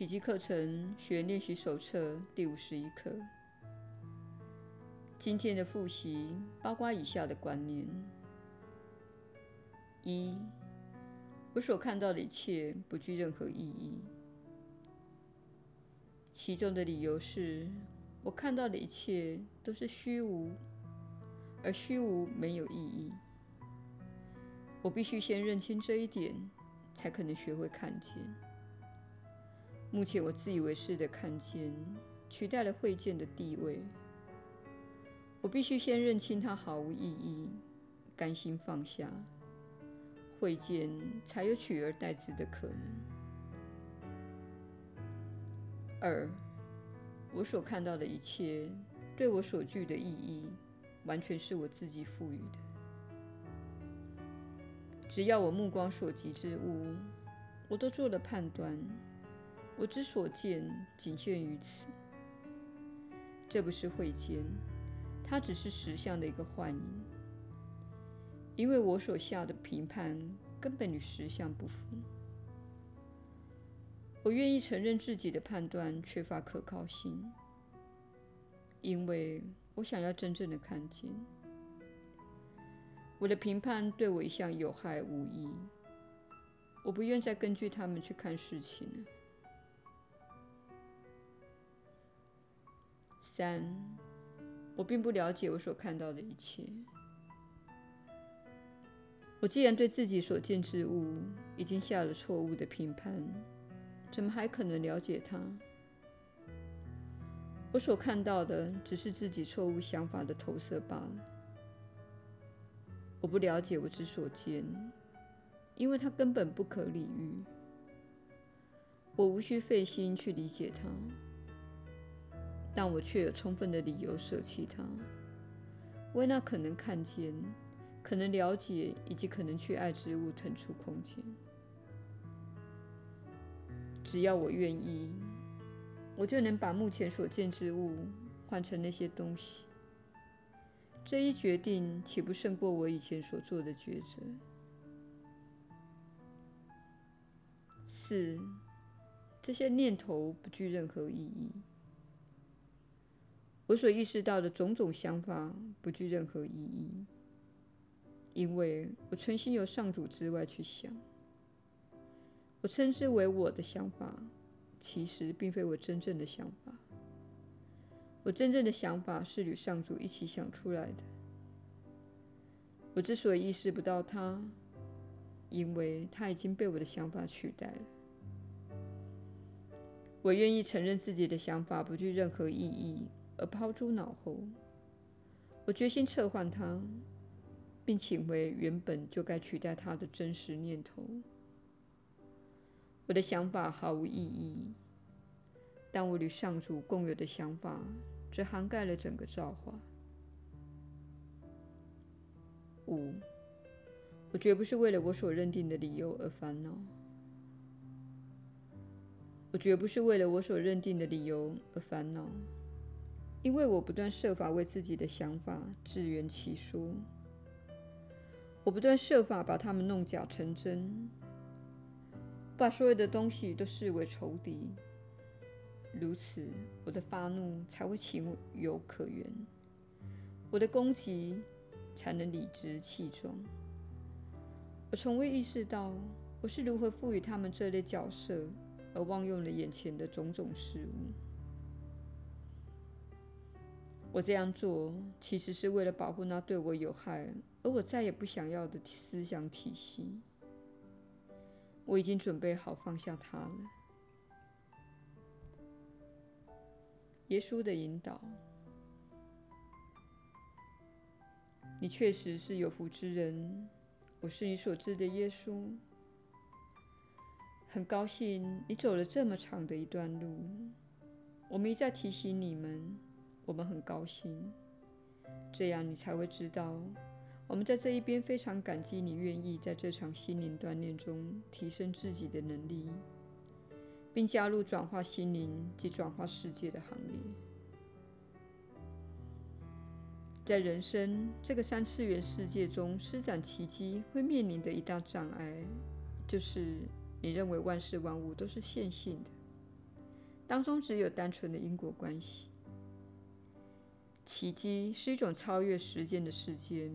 奇迹课程学练习手册第五十一课。今天的复习包括以下的观念：一、我所看到的一切不具任何意义。其中的理由是我看到的一切都是虚无，而虚无没有意义。我必须先认清这一点，才可能学会看见。目前我自以为是的看见，取代了会见的地位。我必须先认清它毫无意义，甘心放下，会见才有取而代之的可能。二，我所看到的一切，对我所具的意义，完全是我自己赋予的。只要我目光所及之物，我都做了判断。我之所见，仅限于此。这不是慧见，它只是实相的一个幻影。因为我所下的评判根本与实相不符。我愿意承认自己的判断缺乏可靠性，因为我想要真正的看见。我的评判对我一向有害无益，我不愿再根据他们去看事情了。三，我并不了解我所看到的一切。我既然对自己所见之物已经下了错误的评判，怎么还可能了解它？我所看到的只是自己错误想法的投射罢了。我不了解我之所见，因为它根本不可理喻。我无需费心去理解它。但我却有充分的理由舍弃它，为那可能看见、可能了解以及可能去爱之物腾出空间。只要我愿意，我就能把目前所见之物换成那些东西。这一决定岂不胜过我以前所做的抉择？四，这些念头不具任何意义。我所意识到的种种想法不具任何意义，因为我存心由上主之外去想。我称之为我的想法，其实并非我真正的想法。我真正的想法是与上主一起想出来的。我之所以意识不到它，因为它已经被我的想法取代了。我愿意承认自己的想法不具任何意义。而抛诸脑后，我决心撤换它，并请回原本就该取代它的真实念头。我的想法毫无意义，但我与上主共有的想法只涵盖了整个造化。五，我绝不是为了我所认定的理由而烦恼。我绝不是为了我所认定的理由而烦恼。因为我不断设法为自己的想法自圆其说，我不断设法把它们弄假成真，把所有的东西都视为仇敌，如此我的发怒才会情有可原，我的攻击才能理直气壮。我从未意识到我是如何赋予他们这类角色，而忘用了眼前的种种事物。我这样做其实是为了保护那对我有害而我再也不想要的思想体系。我已经准备好放下它了。耶稣的引导，你确实是有福之人。我是你所知的耶稣。很高兴你走了这么长的一段路。我们一再提醒你们。我们很高兴，这样你才会知道，我们在这一边非常感激你愿意在这场心灵锻炼中提升自己的能力，并加入转化心灵及转化世界的行列。在人生这个三次元世界中施展奇迹会面临的一大障碍，就是你认为万事万物都是线性的。当中只有单纯的因果关系。奇迹是一种超越时间的事件，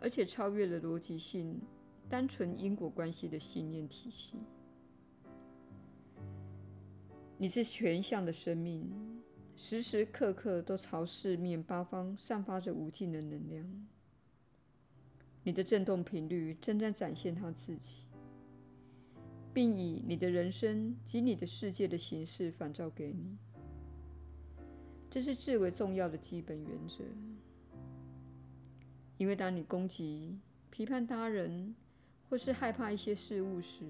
而且超越了逻辑性、单纯因果关系的信念体系。你是全向的生命，时时刻刻都朝四面八方散发着无尽的能量。你的振动频率正在展现它自己，并以你的人生及你的世界的形式反照给你。这是至为重要的基本原则，因为当你攻击、批判他人，或是害怕一些事物时，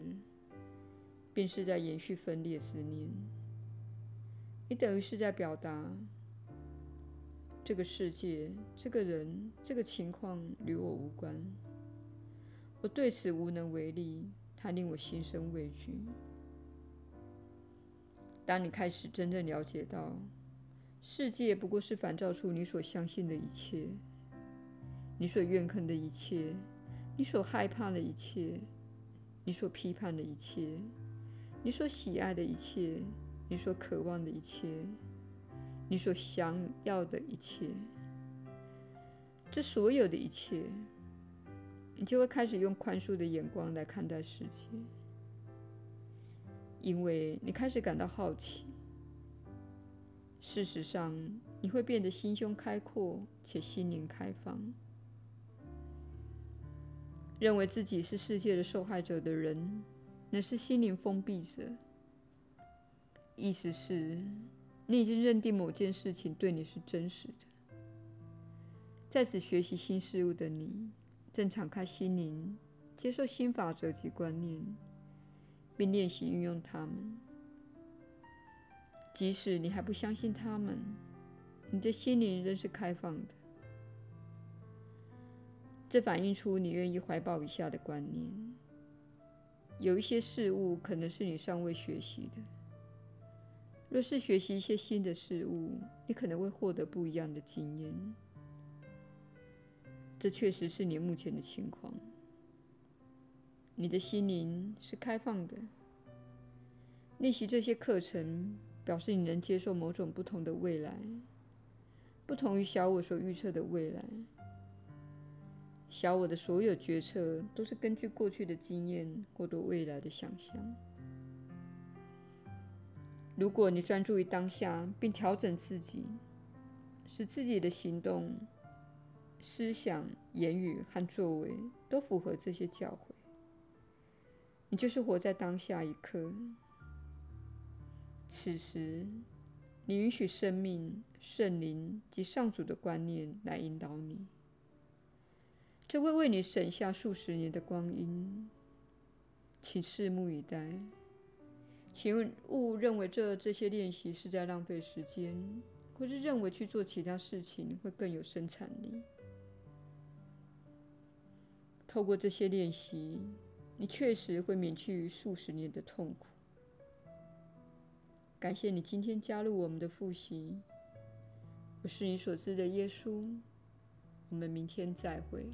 便是在延续分裂思念。你等于是在表达：这个世界、这个人、这个情况与我无关，我对此无能为力，它令我心生畏惧。当你开始真正了解到，世界不过是反照出你所相信的一切，你所怨恨的一切，你所害怕的一切，你所批判的一切，你所喜爱的一切，你所渴望的一切，你所想要的一切，这所有的一切，你就会开始用宽恕的眼光来看待世界，因为你开始感到好奇。事实上，你会变得心胸开阔且心灵开放。认为自己是世界的受害者的人，乃是心灵封闭者。意思是，你已经认定某件事情对你是真实的。在此学习新事物的你，正敞开心灵，接受新法则及观念，并练习运用它们。即使你还不相信他们，你的心灵仍是开放的。这反映出你愿意怀抱以下的观念：有一些事物可能是你尚未学习的。若是学习一些新的事物，你可能会获得不一样的经验。这确实是你目前的情况。你的心灵是开放的。练习这些课程。表示你能接受某种不同的未来，不同于小我所预测的未来。小我的所有决策都是根据过去的经验或对未来的想象。如果你专注于当下，并调整自己，使自己的行动、思想、言语和作为都符合这些教诲，你就是活在当下一刻。此时，你允许生命、圣灵及上主的观念来引导你，这会为你省下数十年的光阴。请拭目以待，请勿认为这这些练习是在浪费时间，或是认为去做其他事情会更有生产力。透过这些练习，你确实会免去数十年的痛苦。感谢你今天加入我们的复习。我是你所知的耶稣。我们明天再会。